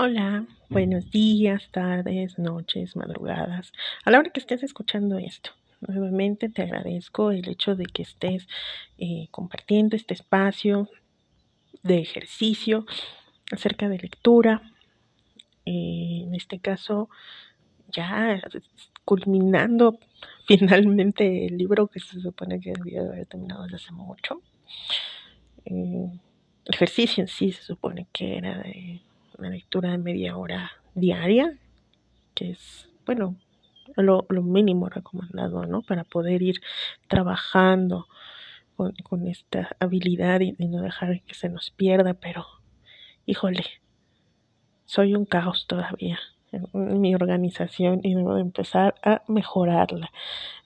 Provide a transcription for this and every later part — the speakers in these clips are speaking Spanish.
Hola, buenos días, tardes, noches, madrugadas. A la hora que estés escuchando esto, nuevamente te agradezco el hecho de que estés eh, compartiendo este espacio de ejercicio acerca de lectura. Eh, en este caso, ya culminando finalmente el libro que se supone que debía haber terminado desde hace mucho. Eh, el ejercicio en sí se supone que era de una lectura de media hora diaria, que es, bueno, lo, mínimo recomendado, ¿no? Para poder ir trabajando con, esta habilidad y, no dejar que se nos pierda, pero, híjole, soy un caos todavía en mi organización y debo de empezar a mejorarla.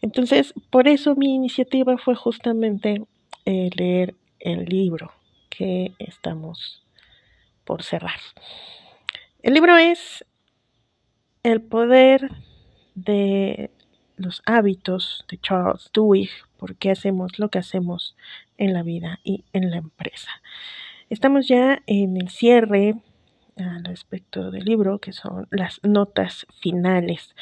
Entonces, por eso mi iniciativa fue justamente eh, leer el libro que estamos por cerrar. El libro es El poder de los hábitos de Charles Duhigg, por qué hacemos lo que hacemos en la vida y en la empresa. Estamos ya en el cierre al respecto del libro, que son las notas finales.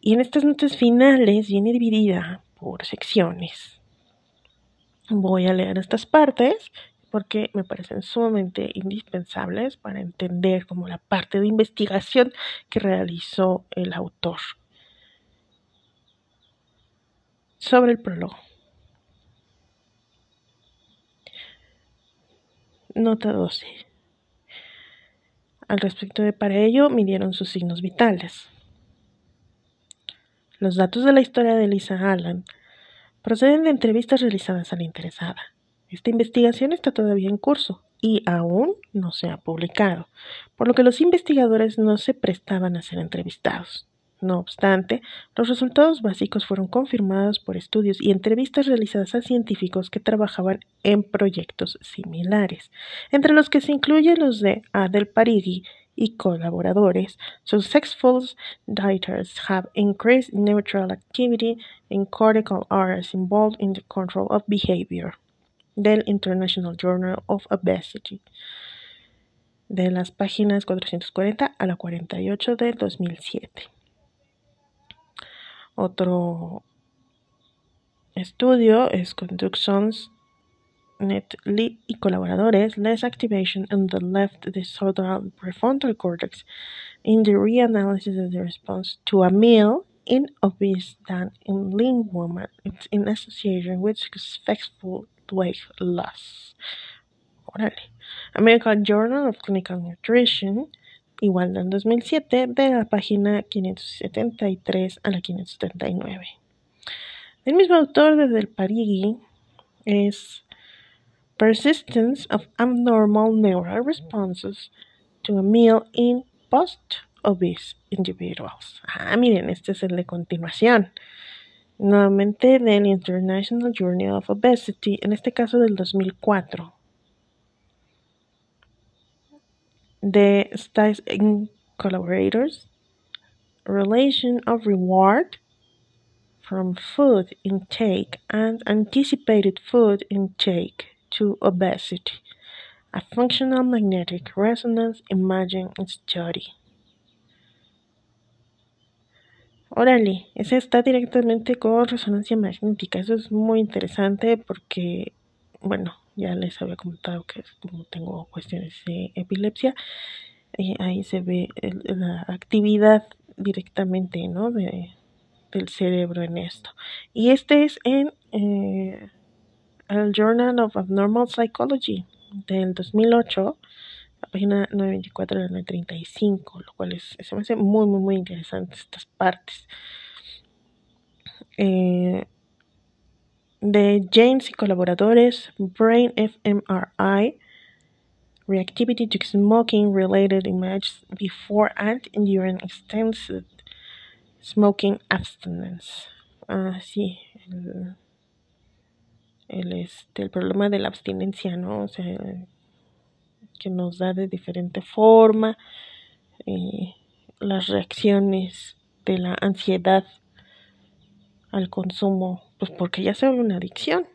Y en estas notas finales viene dividida por secciones. Voy a leer estas partes porque me parecen sumamente indispensables para entender como la parte de investigación que realizó el autor sobre el prólogo. Nota 12. Al respecto de para ello, midieron sus signos vitales. Los datos de la historia de Lisa Allen proceden de entrevistas realizadas a la interesada. Esta investigación está todavía en curso y aún no se ha publicado, por lo que los investigadores no se prestaban a ser entrevistados. No obstante, los resultados básicos fueron confirmados por estudios y entrevistas realizadas a científicos que trabajaban en proyectos similares, entre los que se incluyen los de Adel Parigi y colaboradores. Successful dieters have increased neutral activity in cortical areas involved in the control of behavior del International Journal of Obesity, de las páginas 440 a la 48 del 2007. Otro estudio es Conductions Net y colaboradores, less activation in the left disorderal prefrontal cortex in the reanalysis of the response to a meal in obese than in lean women. In association with successful weight loss. Órale. American Journal of Clinical Nutrition, igual del 2007, de la página 573 a la 579. El mismo autor desde el Parigi es Persistence of Abnormal Neural Responses to a Meal in Post-Obese Individuals. Ah, miren, este es el de continuación nuevamente del International Journal of Obesity, en este caso del 2004. The Studies in Collaborators, Relation of Reward from Food Intake and Anticipated Food Intake to Obesity, a Functional Magnetic Resonance Imaging Study. Órale, ese está directamente con resonancia magnética. Eso es muy interesante porque, bueno, ya les había comentado que como tengo cuestiones de epilepsia, eh, ahí se ve la actividad directamente, ¿no? De, del cerebro en esto. Y este es en eh, el Journal of Abnormal Psychology del 2008 la página 924 a la 935, lo cual es, se me hace muy, muy, muy interesante estas partes. Eh, de James y colaboradores, Brain fMRI, Reactivity to Smoking Related Images Before and During Extensive Smoking Abstinence. Ah, sí, el, el, este, el problema de la abstinencia, ¿no? O sea, que nos da de diferente forma, eh, las reacciones de la ansiedad al consumo, pues porque ya se vuelve una adicción.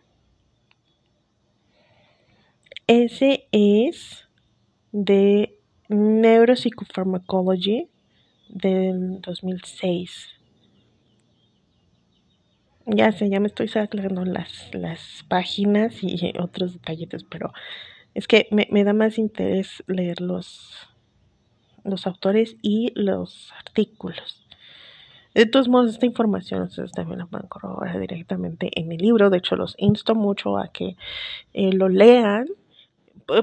Ese es de Neuropsychopharmacology del 2006. Ya sé, ya me estoy sacando las, las páginas y otros detallitos, pero es que me, me da más interés leer los, los autores y los artículos. De todos modos, esta información ustedes también la pueden corroborar directamente en el libro. De hecho, los insto mucho a que eh, lo lean.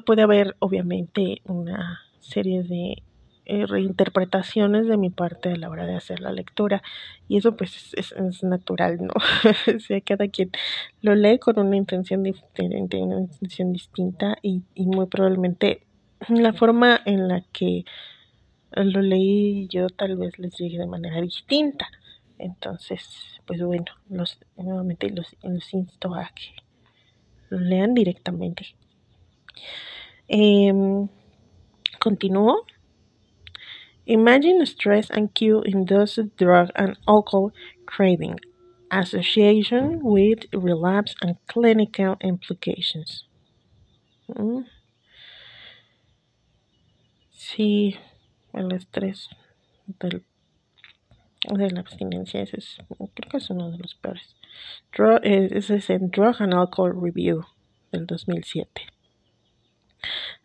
puede haber, obviamente, una serie de eh, reinterpretaciones de mi parte a la hora de hacer la lectura. Y eso, pues, es, es natural, ¿no? o sea, cada quien lo lee con una intención diferente, una intención distinta y, y muy probablemente la forma en la que lo leí yo tal vez les llegue de manera distinta. Entonces, pues bueno, los, nuevamente los, los insto a que lo lean directamente. Eh, Continúo. Imagine stress and cue-induced drug and alcohol craving, association with relapse and clinical implications. Mm. Sí, el estrés del, de la abstinencia, ese es, creo que es uno de los peores. Drug, ese es en Drug and Alcohol Review del 2007.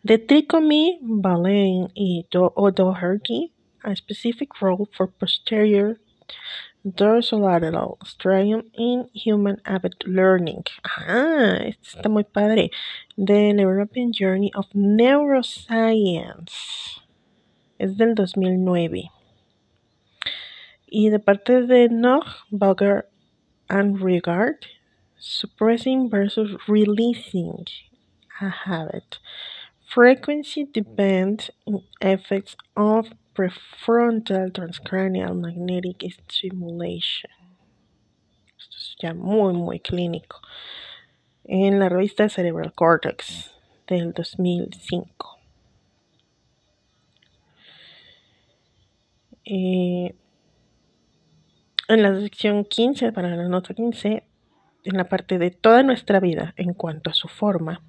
The trichomy, Baleine y O'Doherty, a specific role for posterior dorsolateral strium in human habit learning. Ah, este está muy padre. The European Journey of Neuroscience. es del 2009. Y de parte de Nog, Bugger and Regard, Suppressing versus Releasing a Habit. Frequency depends on effects of prefrontal transcranial magnetic stimulation. Esto es ya muy, muy clínico. En la revista Cerebral Cortex del 2005. Eh, en la sección 15, para la nota 15, en la parte de toda nuestra vida en cuanto a su forma,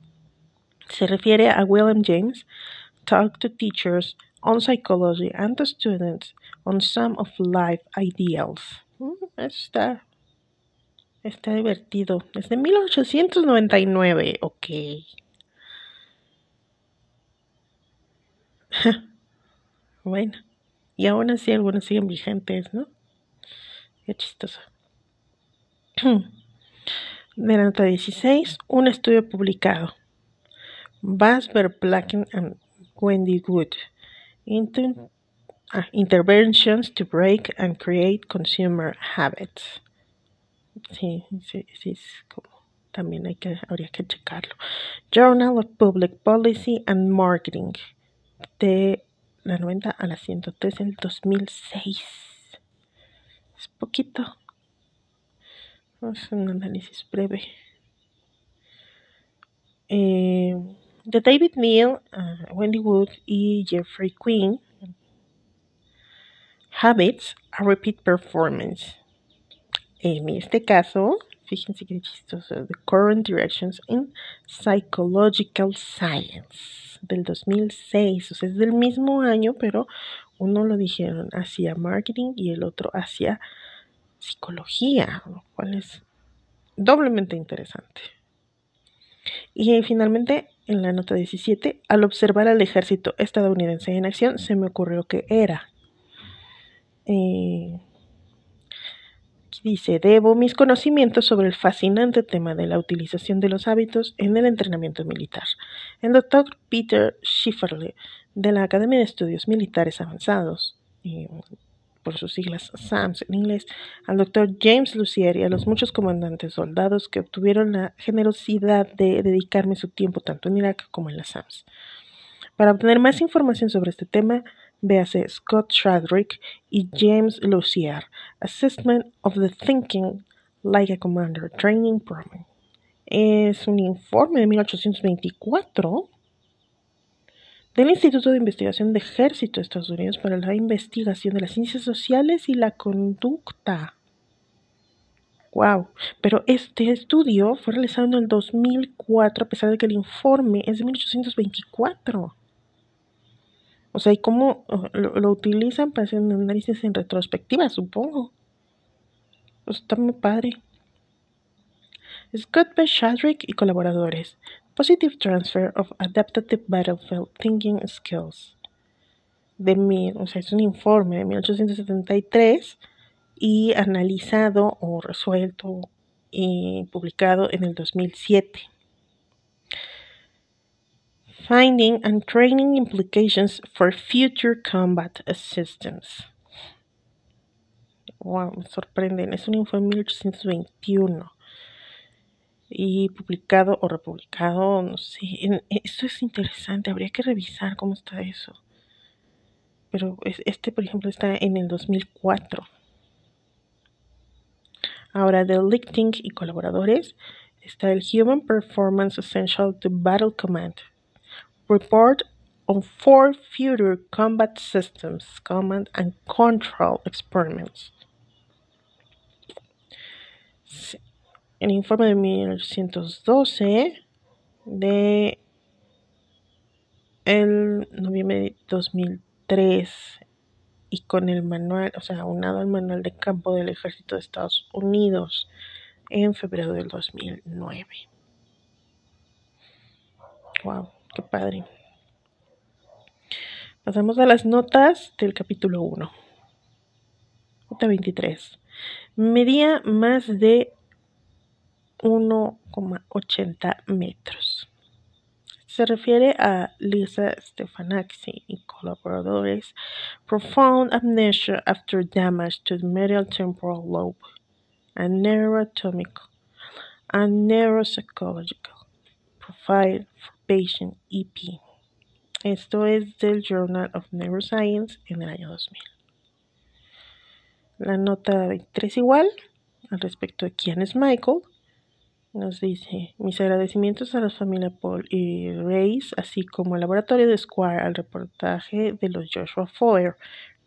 se refiere a William James, Talk to Teachers on Psychology and to Students on Some of Life Ideals. Mm, está, está divertido. Es de 1899, ok. bueno. Y aún así algunos siguen vigentes, ¿no? Qué chistoso. De la nota 16, un estudio publicado. Basber, Blacken and Wendy Wood. Ah, interventions to break and create consumer habits. Sí, sí, sí, también hay que, habría que checarlo. Journal of Public Policy and Marketing de la 90 a la 103 el 2006. Es poquito. Es un análisis breve. Eh, de David Neal, uh, Wendy Wood y Jeffrey Quinn. Habits a Repeat Performance. En este caso, fíjense qué chistoso. The Current Directions in Psychological Science del 2006, o sea, es del mismo año, pero uno lo dijeron hacia marketing y el otro hacia psicología, lo cual es doblemente interesante. Y finalmente, en la nota 17, al observar al ejército estadounidense en acción, se me ocurrió que era. Eh, dice, debo mis conocimientos sobre el fascinante tema de la utilización de los hábitos en el entrenamiento militar. El doctor Peter Schifferle, de la Academia de Estudios Militares Avanzados, por sus siglas SAMS en inglés, al doctor James Lucier y a los muchos comandantes soldados que obtuvieron la generosidad de dedicarme su tiempo tanto en Irak como en la SAMS. Para obtener más información sobre este tema, Véase Scott Shadrick y James Lucier, Assessment of the Thinking Like a Commander Training Program. Es un informe de 1824 del Instituto de Investigación de Ejército de Estados Unidos para la investigación de las ciencias sociales y la conducta. Wow, pero este estudio fue realizado en el 2004 a pesar de que el informe es de 1824. O sea, ¿y cómo lo, utilizan para hacer un análisis en retrospectiva, supongo? Pues está muy padre. Scott B. Shadrick y colaboradores. Positive Transfer of Adaptive Battlefield Thinking Skills. De mi, o sea, es un informe de 1873 y analizado o resuelto y publicado en el 2007. Finding and Training Implications for Future Combat Assistance. Wow, me sorprenden. Es un informe de 1821 y publicado o republicado, no sé. esto es interesante, habría que revisar cómo está eso. Pero este, por ejemplo, está en el 2004. Ahora, de Lichting y colaboradores, está el Human Performance Essential to Battle Command. Report on four future combat systems, command and control experiments. El informe de 1912 de el noviembre de 2003 y con el manual, o sea, unado al manual de campo del ejército de Estados Unidos en febrero del 2009. Wow, qué padre. Pasamos a las notas del capítulo 1. Nota 23. Medía más de 1,80 metros. Se refiere a Lisa Stefanakis y colaboradores Profound Amnesia After Damage to the Medial Temporal Lobe, a Neuroatomical and Neuropsychological Profile for Patient EP. Esto es del Journal of Neuroscience en el año 2000. La nota 23 igual, al respecto de quién es Michael, nos dice, mis agradecimientos a la familia Paul y Reis, así como al laboratorio de Square al reportaje de los Joshua Foer,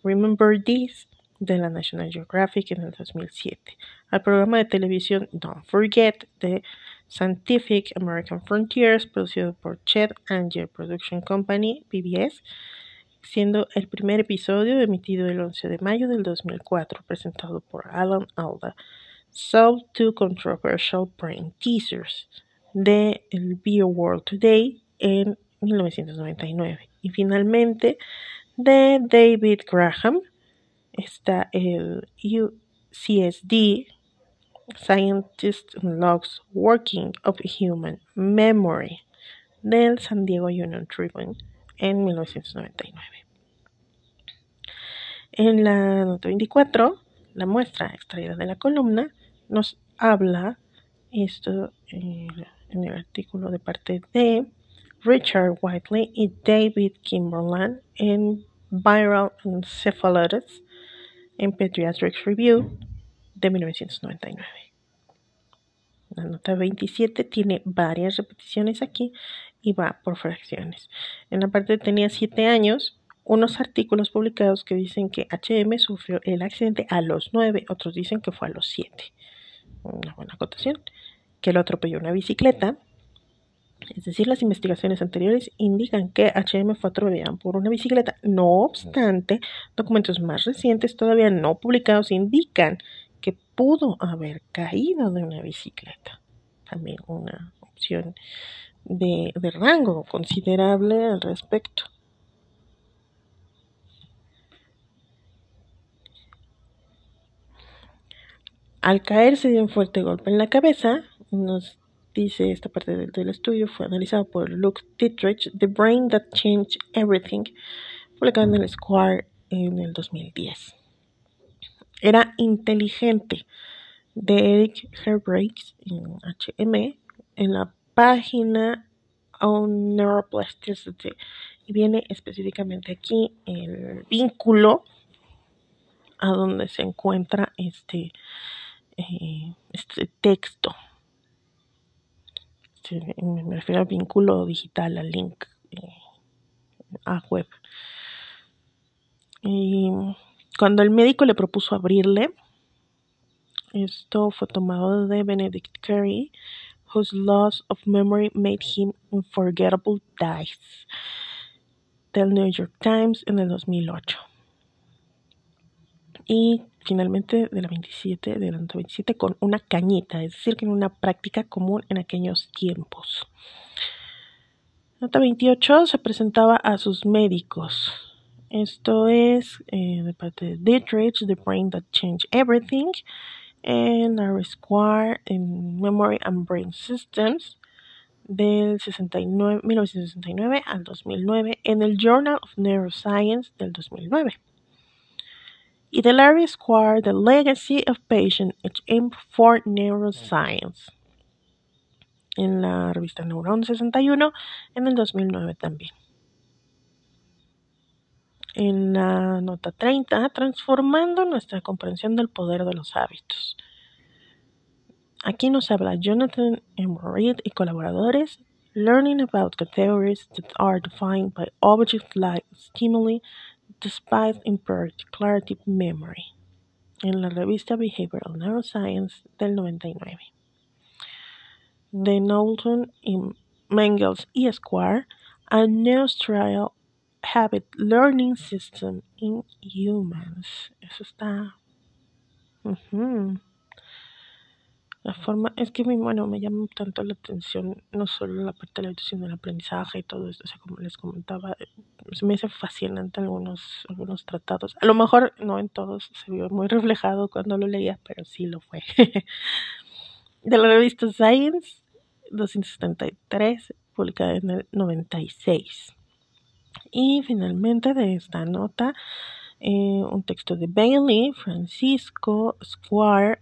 Remember This, de la National Geographic en el 2007, al programa de televisión Don't Forget de Scientific American Frontiers, producido por Chet Anger Production Company, PBS, siendo el primer episodio emitido el 11 de mayo del 2004, presentado por Alan Alda Sold to Controversial Brain Teasers de el BioWorld Today en 1999. Y finalmente de David Graham está el UCSD Scientist Logs Working of Human Memory del San Diego Union Tribune en 1999. En la nota 24, la muestra extraída de la columna nos habla esto en el artículo de parte de Richard Whiteley y David Kimberland en Viral Encephalitis en Pediatrics Review de 1999. La nota 27 tiene varias repeticiones aquí y va por fracciones. En la parte tenía 7 años, unos artículos publicados que dicen que HM sufrió el accidente a los 9, otros dicen que fue a los 7 una buena acotación, que lo atropelló una bicicleta. Es decir, las investigaciones anteriores indican que HM fue atropellado por una bicicleta. No obstante, documentos más recientes, todavía no publicados, indican que pudo haber caído de una bicicleta. También una opción de, de rango considerable al respecto. Al caer se dio un fuerte golpe en la cabeza, nos dice esta parte del, estudio, fue analizado por Luke Dietrich, The Brain That Changed Everything, publicado en el Square en el 2010. Era inteligente de Eric Herbreaks en HM en la página On Neuroplasticity y viene específicamente aquí el vínculo a donde se encuentra este texto. me refiero al vínculo digital, al link eh, a web. Y cuando el médico le propuso abrirle, esto fue tomado de Benedict Carey, whose loss of memory made him unforgettable dice. del New York Times en el 2008. Y finalmente de la 27, de la 27 con una cañita, es decir, que en una práctica común en aquellos tiempos. Nota 28 se presentaba a sus médicos. Esto es eh, de parte de Dietrich, The Brain That Changed Everything, en Larry Square, en Memory and Brain Systems, del 69, 1969 al 2009, en el Journal of Neuroscience del 2009 y de Larry Square, The Legacy of Patient for Neuroscience, en la revista Neuron 61, en el 2009 también. En la nota 30, transformando nuestra comprensión del poder de los hábitos. Aquí nos habla Jonathan M. Reed y colaboradores, learning about categories that are defined by objects like stimuli, despite impaired declarative memory, en la revista Behavioral Neuroscience del 99. De Knowlton y Mengels y Square, a Neustral Habit Learning System in Humans. Eso está. La forma, es que bueno, me llama tanto la atención, no solo la parte de la educación del aprendizaje y todo esto, o sea, como les comentaba, eh, me hace fascinante algunos, algunos tratados. A lo mejor no en todos se vio muy reflejado cuando lo leía, pero sí lo fue. de la revista Science 273, publicada en el 96. Y finalmente de esta nota, eh, un texto de Bailey, Francisco Square,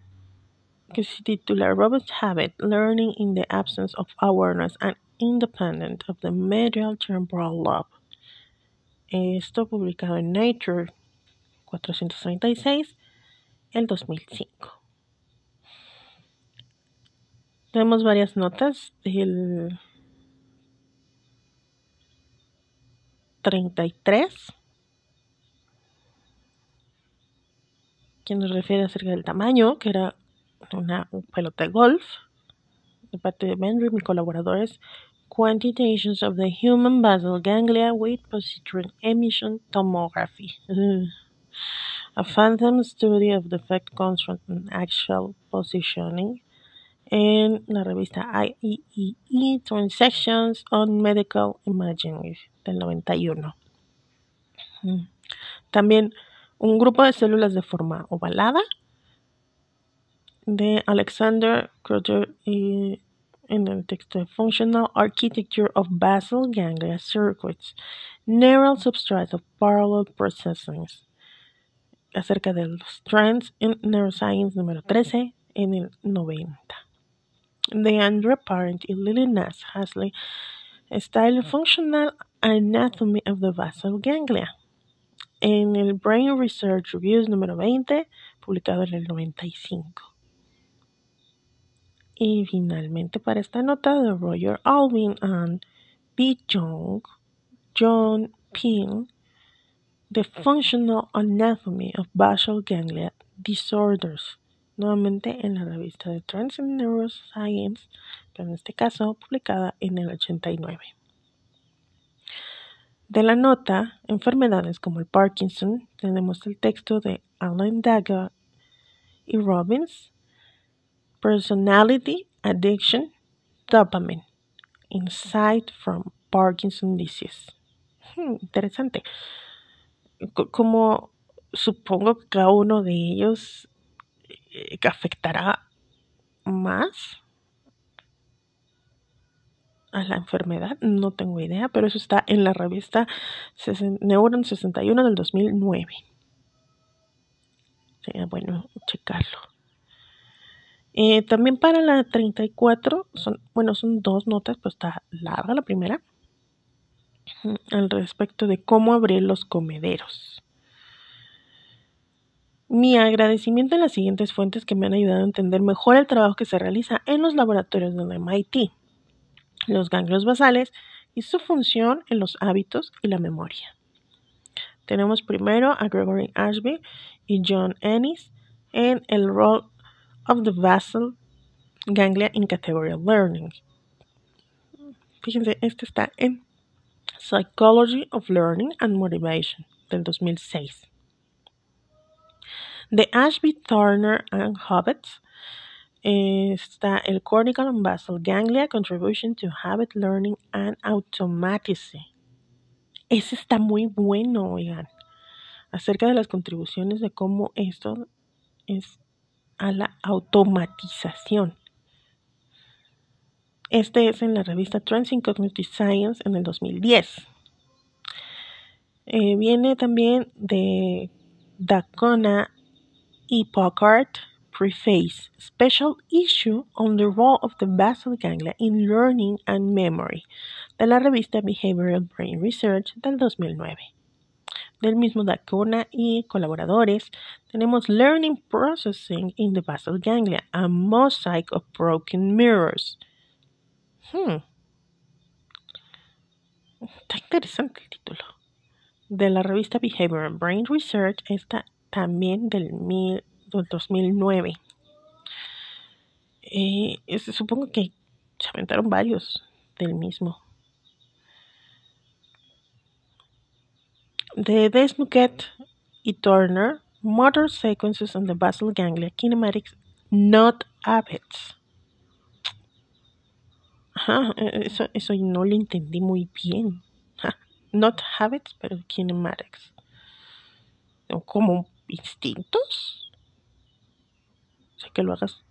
que se titula Robust Habit, Learning in the Absence of Awareness and Independent of the Medial Temporal Lobe. Esto publicado en Nature 436, el 2005. Tenemos varias notas del 33 que nos refiere acerca del tamaño, que era una pelota de golf de parte de Benry, mis colaboradores, Quantitations of the Human Basal Ganglia with Positron Emission Tomography. A phantom study of the effect construct and actual positioning en la revista IEEE e Transactions on Medical Imaging del 91. Mm. También un grupo de células de forma ovalada de Alexander Kroger y en el texto Functional Architecture of Basal Ganglia Circuits, Neural Substrate of Parallel Processing, acerca de los trends en Neuroscience número 13 en el 90. De Andrew Parent y Lily Nass Hasley, Style Functional Anatomy of the Basal Ganglia, en el Brain Research Reviews número 20, publicado en el 95. Y finalmente para esta nota de Roger Alvin and B. Young, John Peel, The Functional Anatomy of Basal Ganglia Disorders, nuevamente en la revista de Trans Neuroscience, pero en este caso publicada en el 89. De la nota, enfermedades como el Parkinson, tenemos el texto de Alan Dagger y Robbins, Personality, Addiction, Dopamine. Insight from Parkinson Disease. Hmm, interesante. Como supongo que cada uno de ellos eh, afectará más a la enfermedad, no tengo idea, pero eso está en la revista Neuron 61 del 2009. Sería bueno checarlo. Eh, también para la 34, son, bueno, son dos notas, pues está larga la primera, al respecto de cómo abrir los comederos. Mi agradecimiento a las siguientes fuentes que me han ayudado a entender mejor el trabajo que se realiza en los laboratorios del MIT, los ganglios basales y su función en los hábitos y la memoria. Tenemos primero a Gregory Ashby y John Ennis en el rol of the basal ganglia in category learning. Fíjense, este está en Psychology of Learning and Motivation del 2006. De Ashby, Turner and Hobbits está el Cortical and Basal Ganglia Contribution to Habit Learning and Automatism. Ese está muy bueno, oigan, acerca de las contribuciones de cómo esto es a la automatización. Este es en la revista Trends Cognitive Science en el 2010. Eh, viene también de Dacona y Packard Preface, Special Issue on the Role of the Basal Ganglia in Learning and Memory, de la revista Behavioral Brain Research del 2009. Del mismo Dacona y colaboradores, tenemos Learning Processing in the Basal Ganglia, a Mosaic of Broken Mirrors. Hmm. Está interesante el título. De la revista Behavioral Brain Research, esta también del mil 2009. Eh, supongo que se aventaron varios del mismo. De Desnuquet y Turner, Motor Sequences on the Basal Ganglia Kinematics Not Habits. Ajá, eso, eso no lo entendí muy bien. Not habits, pero kinematics. Como instintos que lo hagas.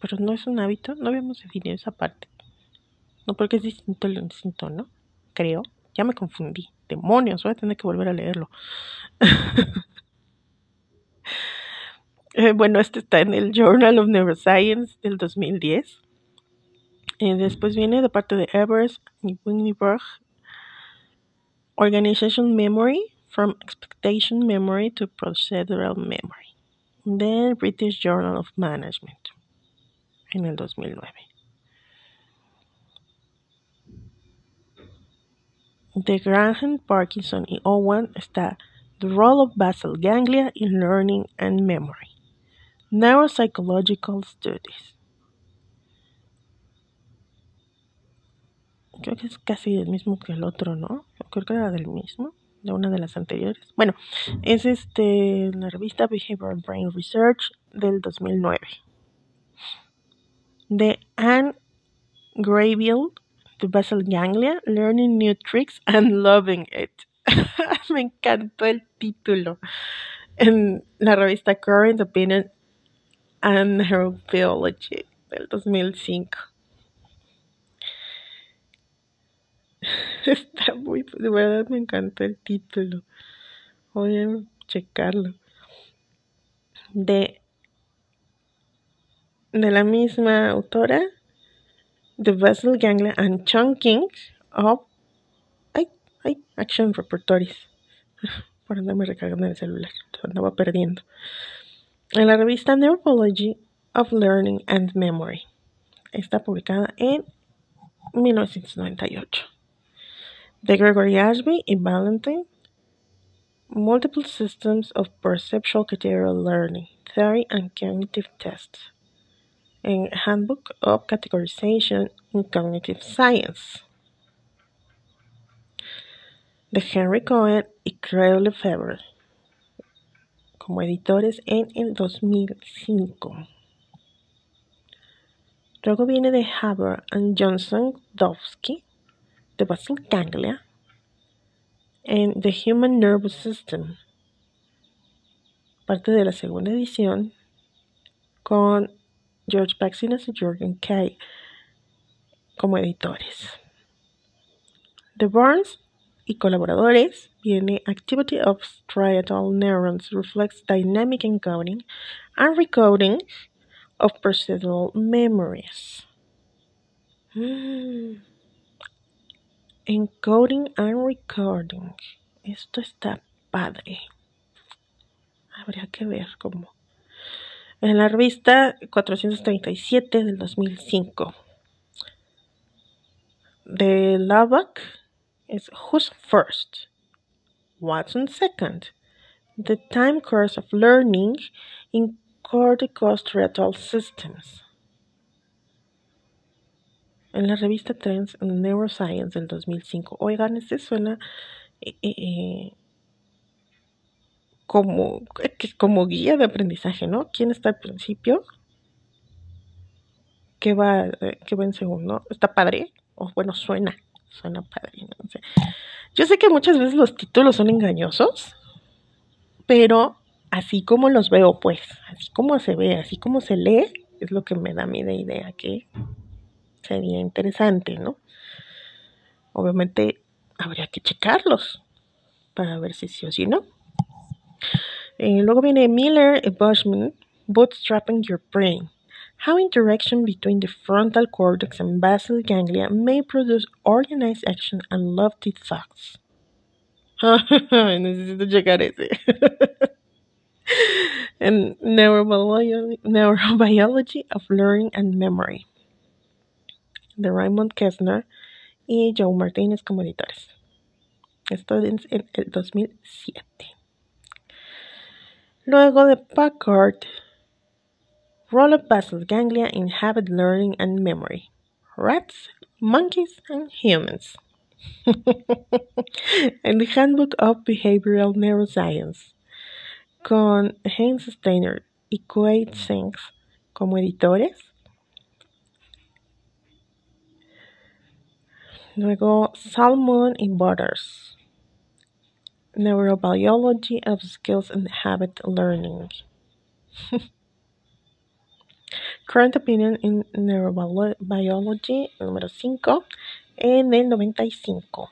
Pero no es un hábito, no habíamos definido esa parte. No porque es distinto el instinto, ¿no? Creo. Ya me confundí. Demonios, voy a tener que volver a leerlo. Eh, bueno, este está en el Journal of Neuroscience del 2010. Eh, después viene de parte de Evers y Wiggenberg Organization Memory from Expectation Memory to Procedural Memory del British Journal of Management en el 2009. De Graham, Parkinson y Owen está The Role of Basal Ganglia in Learning and Memory. Neuropsychological Studies. Creo que es casi el mismo que el otro, ¿no? Creo que era del mismo de una de las anteriores. Bueno, es este la revista Behavioral Brain Research del 2009. De Anne Graybill, The Basal Ganglia, Learning New Tricks and Loving It. Me encantó el título. En la revista Current Opinion and Neurobiology del 2005. Está muy, de verdad me encantó el título. Voy a checarlo. De, de la misma autora, The Vessel Ganglia and Chunking of ay, ay, Action Repertories. Por andarme recargando el celular, andaba perdiendo. En la revista Neuropology of Learning and Memory. Está publicada en 1998 de Gregory Ashby y Valentine, Multiple Systems of Perceptual Categorical Learning, Theory and Cognitive Tests, en Handbook of Categorization in Cognitive Science, de Henry Cohen y Craig Lefebvre, como editores en el 2005. Luego viene de Haber and Johnson Dovsky, the basal ganglia, and the Human Nervous System, parte de la segunda edición, con George Baxinas y Jorgen Kay como editores. The Burns y colaboradores viene Activity of striatal neurons reflects dynamic encoding and recoding of procedural memories. Mm. Encoding and recording. Esto está padre. Habría que ver cómo. En la revista 437 del 2005. De Lavac es Who's First? What's on Second? The Time Course of Learning in Corticostriatal Systems. en la revista Trends Neuroscience del 2005. Oigan, este suena eh, eh, eh, como, como guía de aprendizaje, ¿no? ¿Quién está al principio? ¿Qué va, qué va en segundo? ¿Está padre? O bueno, suena, suena padre. Yo sé que muchas veces los títulos son engañosos, pero así como los veo, pues, así como se ve, así como se lee, es lo que me da a idea que sería interesante, ¿no? Obviamente habría que checarlos para ver si sí o si no. Eh, luego viene Miller y Bushman, Bootstrapping Your Brain. How interaction between the frontal cortex and basal ganglia may produce organized action and lofty thoughts. Necesito checar ese. and neurobiology, neurobiology of learning and memory. De Raymond Kessner y Joe Martinez como editores. Esto es en el 2007. Luego de Packard, Roll of basal ganglia in habit learning and memory. Rats, monkeys, and humans. en the Handbook of Behavioral Neuroscience, con Heinz Steiner y Quaid Sinks como editores. Luego Salmon y Butters. Neurobiology of Skills and Habit Learning. Current Opinion in Neurobiology número 5 en el 95.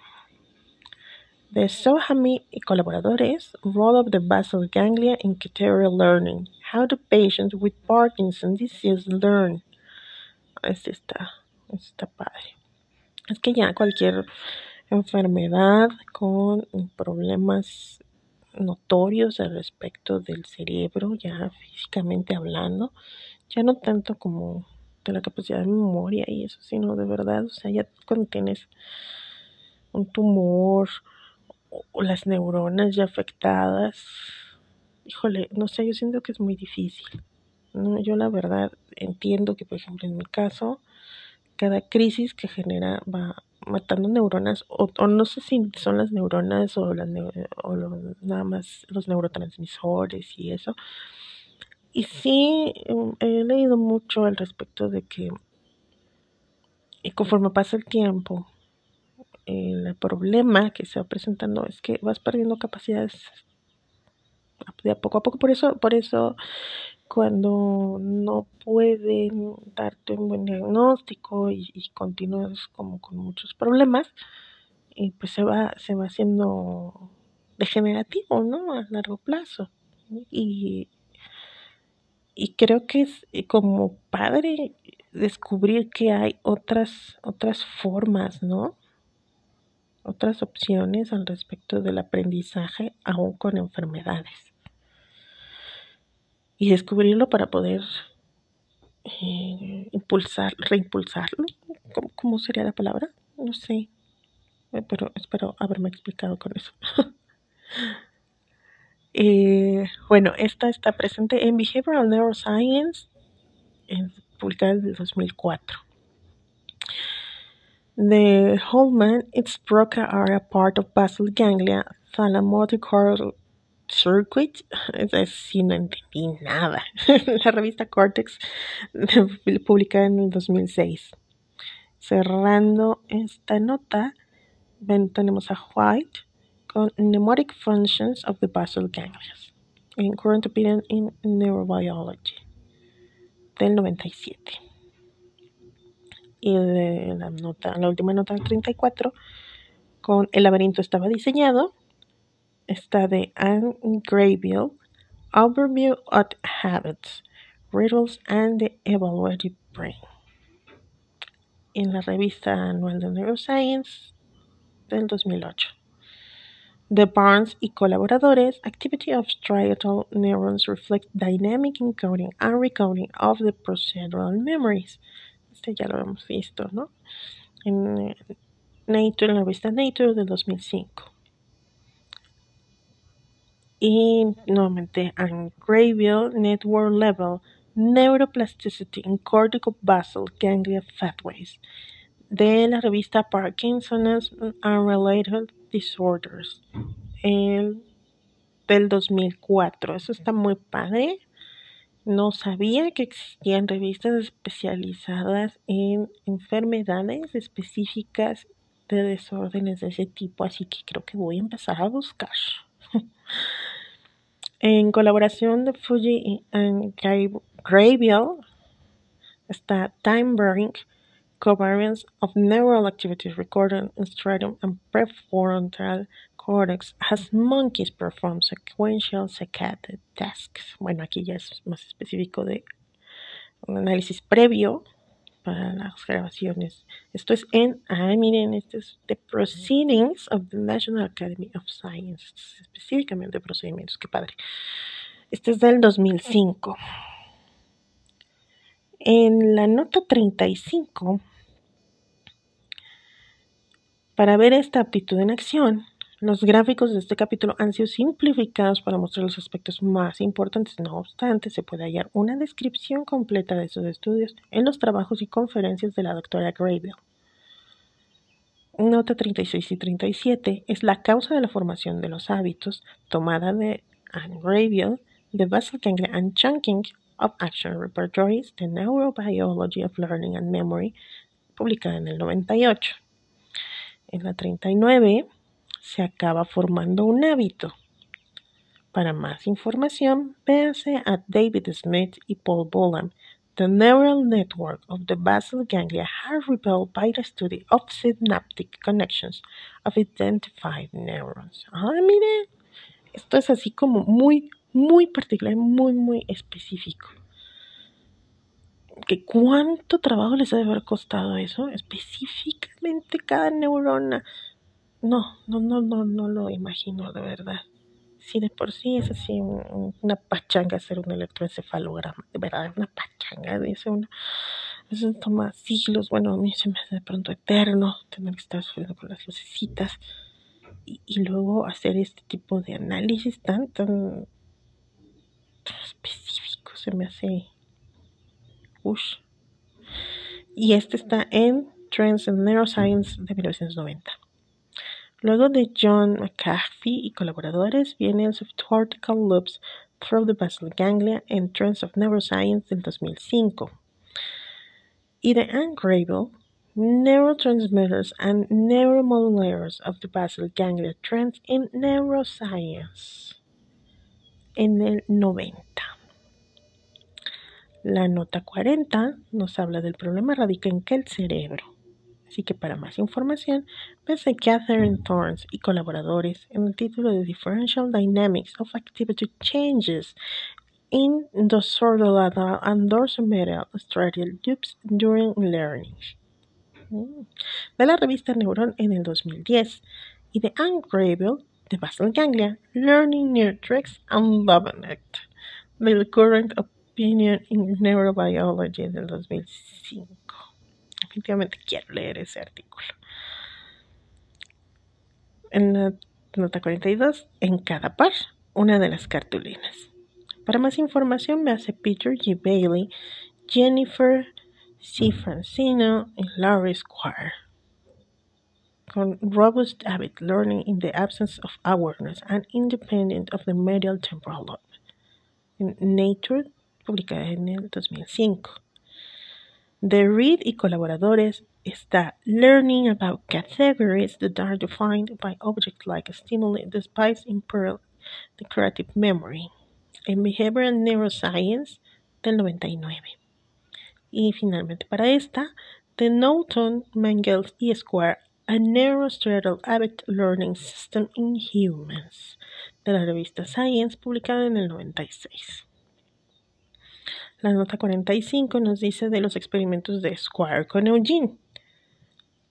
De Sohami y colaboradores, Role of the Basal Ganglia in Caterial Learning. How do patients with Parkinson's disease learn? Está, está padre. Es que ya cualquier enfermedad con problemas notorios al respecto del cerebro, ya físicamente hablando, ya no tanto como de la capacidad de memoria y eso, sino de verdad, o sea, ya cuando tienes un tumor o, las neuronas ya afectadas, híjole, no sé, yo siento que es muy difícil. yo la verdad entiendo que, por ejemplo, en mi caso, cada crisis que genera va matando neuronas, o, no sé si son las neuronas o, las o nada más los neurotransmisores y eso, y sí, em, he leído mucho al respecto de que y conforme pasa el tiempo, el problema que se va presentando es que vas perdiendo capacidades de poco a poco. Por eso, por eso cuando no pueden darte un buen diagnóstico y, y continúas como con muchos problemas, y pues se va, se va haciendo degenerativo, ¿no? A largo plazo. Y y creo que es eh, como padre descubrir que hay otras, otras formas, ¿no? Otras opciones al respecto del aprendizaje aún con enfermedades. Y descubrirlo para poder eh, impulsar, reimpulsarlo. ¿Cómo, ¿Cómo sería la palabra? No sé. Eh, pero espero haberme explicado con eso. Eh, bueno, esta está presente en Behavioral Neuroscience, publicada en el 2004. The Holman, its Broca are a part of basal ganglia, thalamocortical circuit. Es sí, no entendí nada. La revista Cortex, publicada en el 2006. Cerrando esta nota, tenemos a White on mnemonic functions of the basal ganglia in Current Opinion in Neurobiology del 97. Y de la, nota, la última nota del 34 con El laberinto estaba diseñado está de Anne Graybill Overview of Habits, Riddles and the Evaluative Brain en la revista anual de Neuroscience del 2008 The Barnes y colaboradores, activity of striatal neurons reflect dynamic encoding and recoding of the procedural memories. Este ya lo hemos visto, ¿no? En eh, Nature, en la revista Nature del 2005. Y nuevamente, en Graybill Network Level Neuroplasticity in Cortico Basal Ganglia Pathways de la revista Parkinson's and Related Disorders el, del 2004. Eso está muy padre. No sabía que existían revistas especializadas en enfermedades específicas de desórdenes de ese tipo, así que creo que voy a empezar a buscar. En colaboración de Fuji y Graybill está Time Bearing Covariance of Neural Activity Recorded in Stratum and Prefrontal Cortex as monkeys perform sequential saccade tasks. Bueno, aquí ya es más específico de un análisis previo para las grabaciones. Esto es en, ah, miren, este es The Proceedings of the National Academy of Sciences, específicamente procedimientos, qué padre. Este es del 2005. En la nota 35, para ver esta aptitud en acción, los gráficos de este capítulo han sido simplificados para mostrar los aspectos más importantes. No obstante, se puede hallar una descripción completa de sus estudios en los trabajos y conferencias de la doctora Graybill. Nota 36 y 37 es la causa de la formación de los hábitos tomada de Anne Graybill, The Basal Ganglia and Chunking of Action Repertories, The Neurobiology of Learning and Memory, publicada en el 98. En la 39 se acaba formando un hábito. Para más información, véase a David Smith y Paul Bolam, The Neural Network of the Basal Ganglia has revealed by the study of synaptic connections of identified neurons. Ah, mire, esto es así como muy, muy particular, muy, muy específico. ¿Que ¿Cuánto trabajo les ha de haber costado eso? Específicamente cada neurona. No, no, no, no, no lo imagino de verdad. Si de por sí es así una pachanga hacer un electroencefalograma, de verdad, una pachanga, dice uno. Eso toma siglos, bueno, a mí se me hace de pronto eterno tener que estar subiendo con las lucecitas y, luego hacer este tipo de análisis tan, tan, tan específico, se me hace... Ush. Y este está en Trends in Neuroscience de 1990. Luego de John McAfee y colaboradores viene el Subcortical Loops Through the Basal Ganglia en Trends of Neuroscience del 2005. Y de Anne Grable, Neurotransmitters and Neuromodulators of the Basal Ganglia Trends in Neuroscience en el 90. La nota 40 nos habla del problema radica en que el cerebro Así que para más información, ves a Catherine Thorns y colaboradores en el título de Differential Dynamics of Activity Changes in Dorsolateral and Dorsomedial Striatal Loops During Learning. Mm. De la revista Neuron en el 2010 y de Anne Grable de Basal Ganglia, Learning Near Tricks and It, The Current Opinion in Neurobiology del 2005 definitivamente quiero leer ese artículo. En la nota 42, en cada par, una de las cartulinas. Para más información, hace Peter G. Bailey, Jennifer C. Francino y Larry Squire. Con Robust Habit Learning in the Absence of Awareness and Independent of the Medial Temporal Lobe. Nature, publicada en el 2005. De Reed y colaboradores está Learning about categories that are defined by objects like stimuli despite imperil the creative memory en Behavioral Neuroscience del 99. Y finalmente para esta, The Norton, Mangels y Square, A Neurostratal Habit Learning System in Humans, de la revista Science, publicada en el 96. La nota 45 nos dice de los experimentos de Square con Eugene.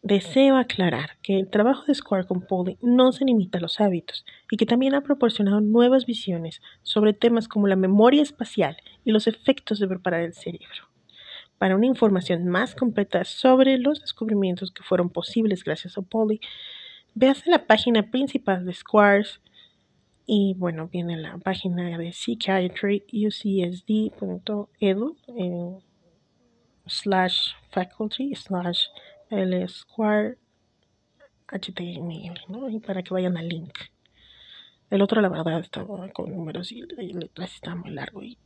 Deseo aclarar que el trabajo de Square con Polly no se limita a los hábitos y que también ha proporcionado nuevas visiones sobre temas como la memoria espacial y los efectos de preparar el cerebro. Para una información más completa sobre los descubrimientos que fueron posibles gracias a Polly, véase la página principal de Square's y bueno, viene la página de psychiatryucsd.edu slash faculty slash el Square HTML, ¿no? Y para que vayan al link. El otro, la verdad, estaba con números y, letras, está muy largo. Y,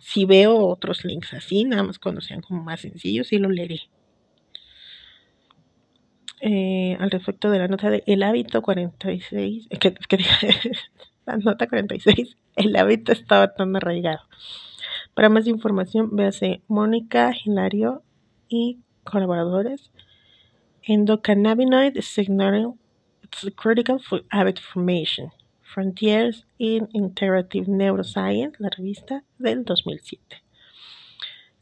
si veo otros links así, nada más cuando sean como más sencillos, sí lo leeré. Eh, al respecto de la nota de El hábito 46, eh, que, que la nota 46, el hábito estaba tan arraigado. Para más información, véase Mónica Hilario y colaboradores. Endocannabinoid signaling it's critical for habit formation. Frontiers in Interactive Neuroscience, la revista del 2007.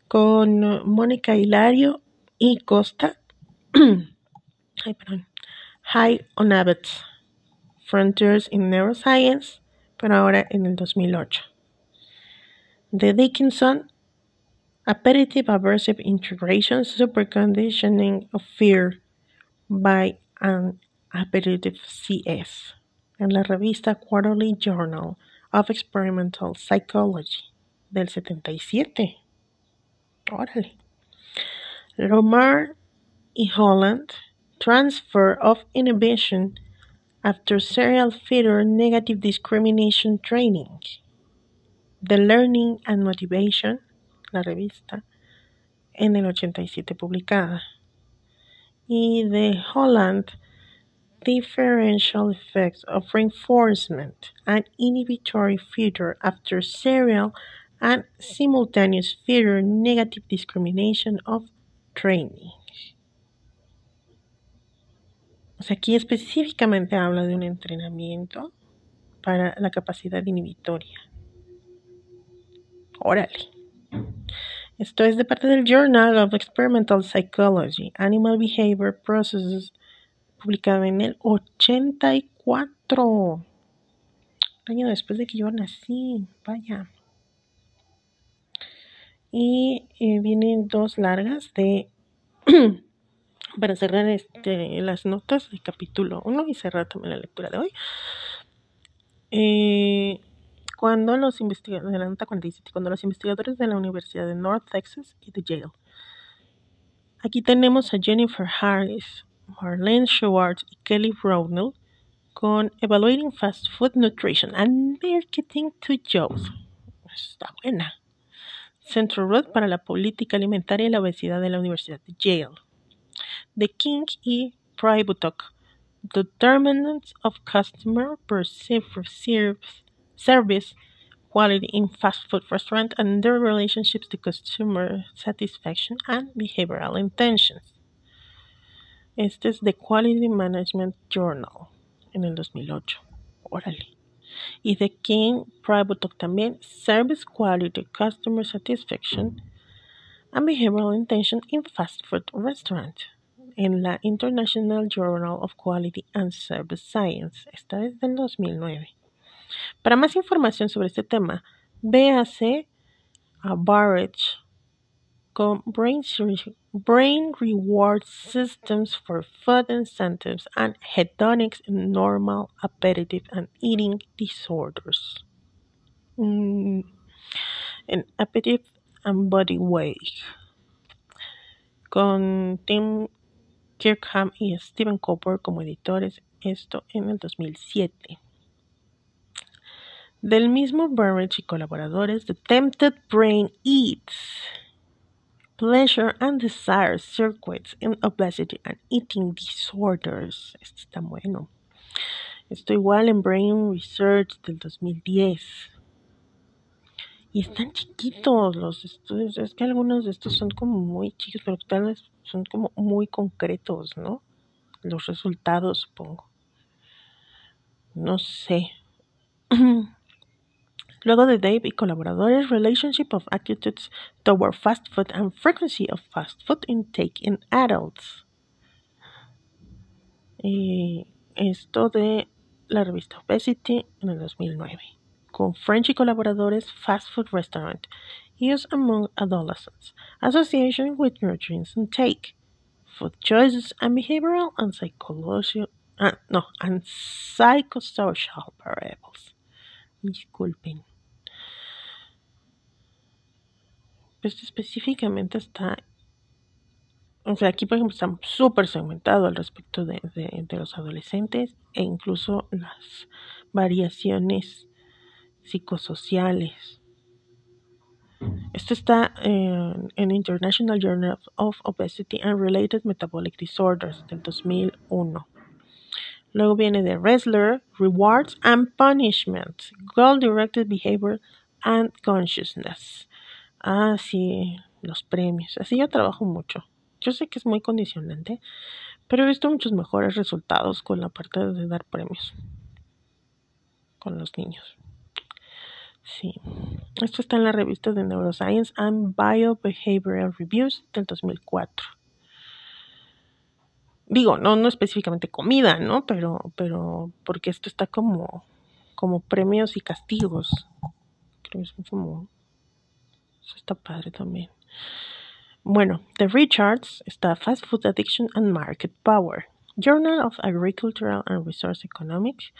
Con Mónica Hilario y Costa. High on Habits. Frontiers in Neuroscience, pero ahora en el 2008. De Dickinson, Appetitive Aversive Integration, Superconditioning of Fear by an Appetitive CS, en la revista Quarterly Journal of Experimental Psychology del 77. Órale. Romar y Holland, Transfer of Inhibition after Serial Feeder Negative Discrimination Training. The Learning and Motivation, la revista, en el 87 publicada. Y de Holland, Differential Effects of Reinforcement and Inhibitory Feeder after Serial and Simultaneous Feeder Negative Discrimination of Training. O sea, aquí específicamente habla de un entrenamiento para la capacidad inhibitoria. Órale. Esto es de parte del Journal of Experimental Psychology, Animal Behavior Processes, publicado en el 84. Año después de que yo nací, vaya. Y eh, vienen dos largas de para cerrar este, las notas del capítulo 1 y cerrar también la lectura de hoy. Eh, cuando los investigadores de la nota 47, cuando los investigadores de la Universidad de North Texas y de Yale. Aquí tenemos a Jennifer Harris, Marlene Schwartz y Kelly Brownell con Evaluating Fast Food Nutrition and Marketing to Youth. Está buena. Central Road para la política alimentaria y la obesidad de la Universidad de Yale. The King y Pributok. Determinants of Customer Perceived service quality in fast food restaurant and their relationships to consumer satisfaction and behavioral intentions. Este es The Quality Management Journal en el 2008. Órale. Y The King Private también Service Quality, Customer Satisfaction and Behavioral Intention in Fast Food Restaurant en la International Journal of Quality and Service Science. Esta es del 2009. Para más información sobre este tema, véase a Barrage con Brain, Brain Reward Systems for Food Incentives and Hedonics in Normal Appetitive and Eating Disorders. Mm, Appetite and Body Weight. Con Tim Kirkham y Stephen Cooper como editores, esto en el 2007. Del mismo Burridge y colaboradores, The Tempted Brain Eats, Pleasure and Desire Circuits in Obesity and Eating Disorders. Este está bueno. Esto igual en Brain Research del 2010. Y están chiquitos los estudios. Es que algunos de estos son como muy chicos, pero tal vez son como muy concretos, ¿no? Los resultados, supongo. No sé. Luego de Dave y colaboradores, Relationship of Attitudes Toward Fast Food and Frequency of Fast Food Intake in Adults. Y esto de la revista Obesity en el 2009. Con French y colaboradores, Fast Food Restaurant. Use among adolescents. Association with nutrients intake. Food choices and behavioral and psychological, uh, no, and psychosocial variables. Disculpen. Esto específicamente está o sea, aquí por ejemplo está súper segmentado al respecto de, de, los adolescentes e incluso las variaciones psicosociales. Esto está en, en International Journal of Obesity and Related Metabolic Disorders del 2001. Luego viene de Wrestler, Rewards and Punishment, Goal-Directed Behavior and Consciousness. Ah, sí, los premios. Así yo trabajo mucho. Yo sé que es muy condicionante, pero he visto muchos mejores resultados con la parte de dar premios con los niños. Sí. Esto está en la revista de Neuroscience and Biobehavioral Reviews del 2004. Digo, no, no específicamente comida, ¿no? Pero, pero, porque esto está como, como premios y castigos. Creo que es como, eso está padre también. Bueno, The Richards está Fast Food Addiction and Market Power. Journal of Agricultural and Resource Economics,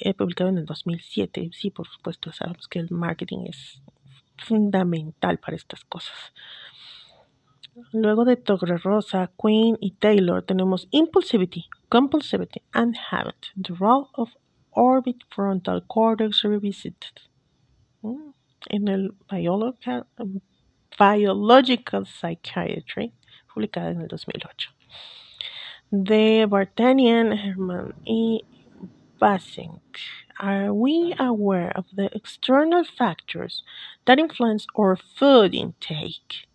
he publicado en el 2007. Sí, por supuesto, sabemos que el marketing es fundamental para estas cosas. Luego de Torre Rosa, Queen y Taylor tenemos Impulsivity, Compulsivity and Habit, The Role of Orbit Frontal Cortex Revisited. Mm, en el Biological Biological Psychiatry, publicada en el 2008. De Bartanian, Herman y Basink. Are we aware of the external factors that influence our food intake?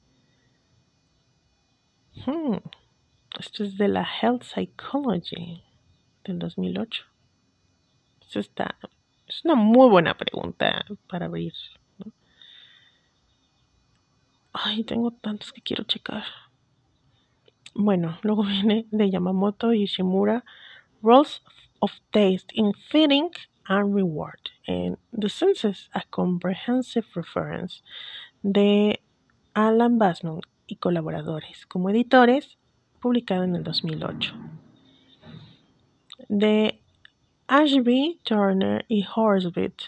Hmm. Esto es de la Health Psychology del 2008. Esto está, es una muy buena pregunta para abrir Ay, tengo tantos que quiero checar. Bueno, luego viene de Yamamoto y Shimura, Roles of Taste in Feeding and Reward. And The Senses, a Comprehensive Reference de Alan Basnon y colaboradores como editores, publicado en el 2008. De Ashby, Turner y Horsbit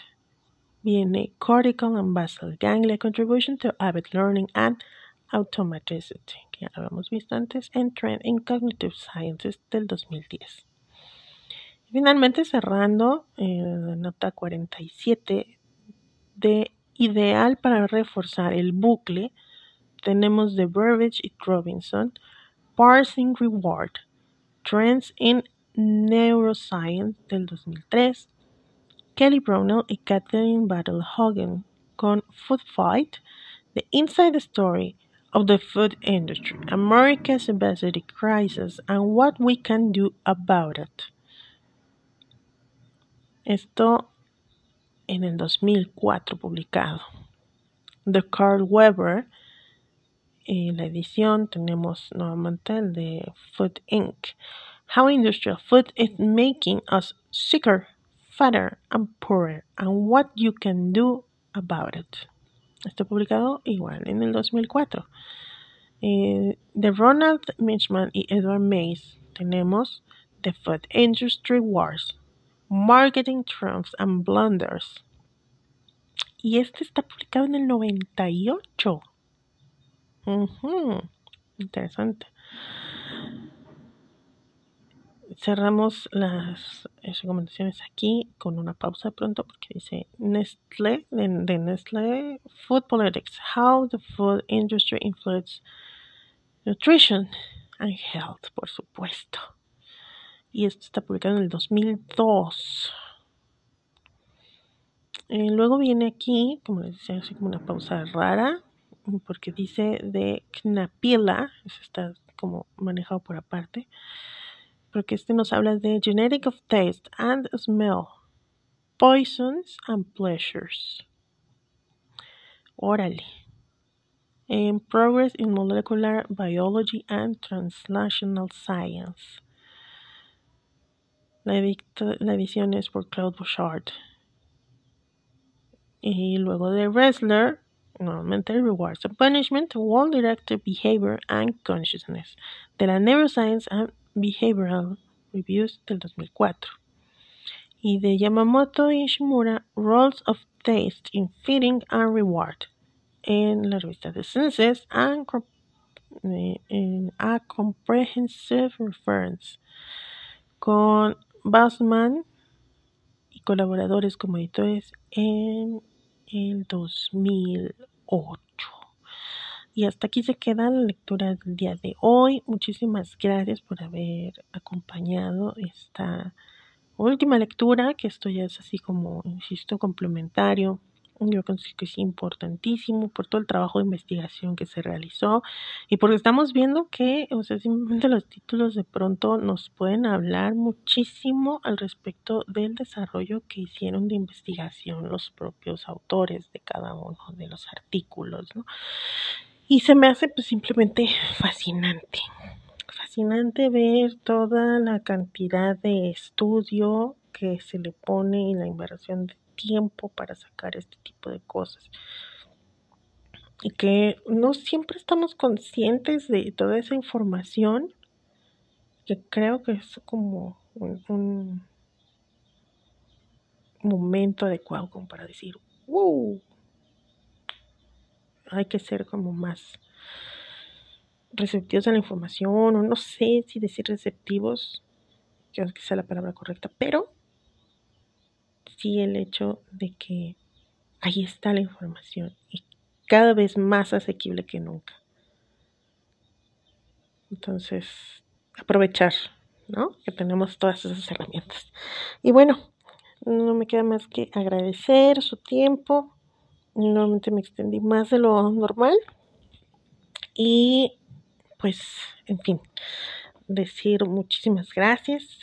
viene Cortical and Basal Ganglia Contribution to Avid Learning and Automaticity, que ya lo habíamos visto antes, en Trend in Cognitive Sciences del 2010. Finalmente cerrando eh, nota 47 de ideal para reforzar el bucle, tenemos de Burbage y Robinson, Parsing Reward, Trends in Neuroscience del 2003, Kelly Brownell y Kathleen Battle Hogan con Food Fight, The Inside Story of the Food Industry, America's Obesity Crisis and What We Can Do About It. Esto en el 2004 publicado. De Carl Weber, en la edición tenemos nuevamente el de Food Inc. How Industrial Food is Making Us Sicker Fatter and Poorer and What You Can Do About It. Está publicado igual en el 2004. Eh, de Ronald Mitchman y Edward Mays tenemos The Food Industry Wars, Marketing Trumps and Blunders. Y este está publicado en el 98. Interesante cerramos las recomendaciones aquí con una pausa pronto porque dice Nestlé, de, Nestlé Food Politics, How the Food Industry Influences Nutrition and Health, por supuesto. Y esto está publicado en el 2002. Eh, luego viene aquí, como les decía, así como una pausa rara, porque dice de Knapila, eso está como manejado por aparte porque este nos habla de Genetic of Taste and Smell, Poisons and Pleasures. Órale. En Progress in Molecular Biology and Translational Science. La, edición es por Claude Bouchard. Y luego de Wrestler, nuevamente Rewards and Punishment, World Directed Behavior and Consciousness, de la Neuroscience and Behavioral Reviews del 2004 y de Yamamoto y Shimura Roles of Taste in Feeding and Reward en la revista The Senses and eh, en A Comprehensive Reference con Bassman y colaboradores como editores en el 2008. Y hasta aquí se queda la lectura del día de hoy. Muchísimas gracias por haber acompañado esta última lectura, que esto ya es así como, insisto, complementario yo considero que es importantísimo por todo el trabajo de investigación que se realizó y porque estamos viendo que, o sea, simplemente los títulos de pronto nos pueden hablar muchísimo al respecto del desarrollo que hicieron de investigación los propios autores de cada uno de los artículos. Y se me hace pues simplemente fascinante, fascinante ver toda la cantidad de estudio que se le pone y la inversión de tiempo para sacar este tipo de cosas. Y que no siempre estamos conscientes de toda esa información, que creo que es como un, momento adecuado como para decir, wow, hay que ser como más receptivos a la información, o no sé si decir receptivos, creo que sea la palabra correcta, pero sí el hecho de que ahí está la información y cada vez más asequible que nunca. Entonces, aprovechar, ¿no? Que tenemos todas esas herramientas. Y bueno, no me queda más que agradecer su tiempo. Normalmente me extendí más de lo normal. Y pues, en fin, decir muchísimas gracias.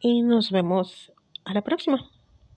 Y nos vemos a la próxima.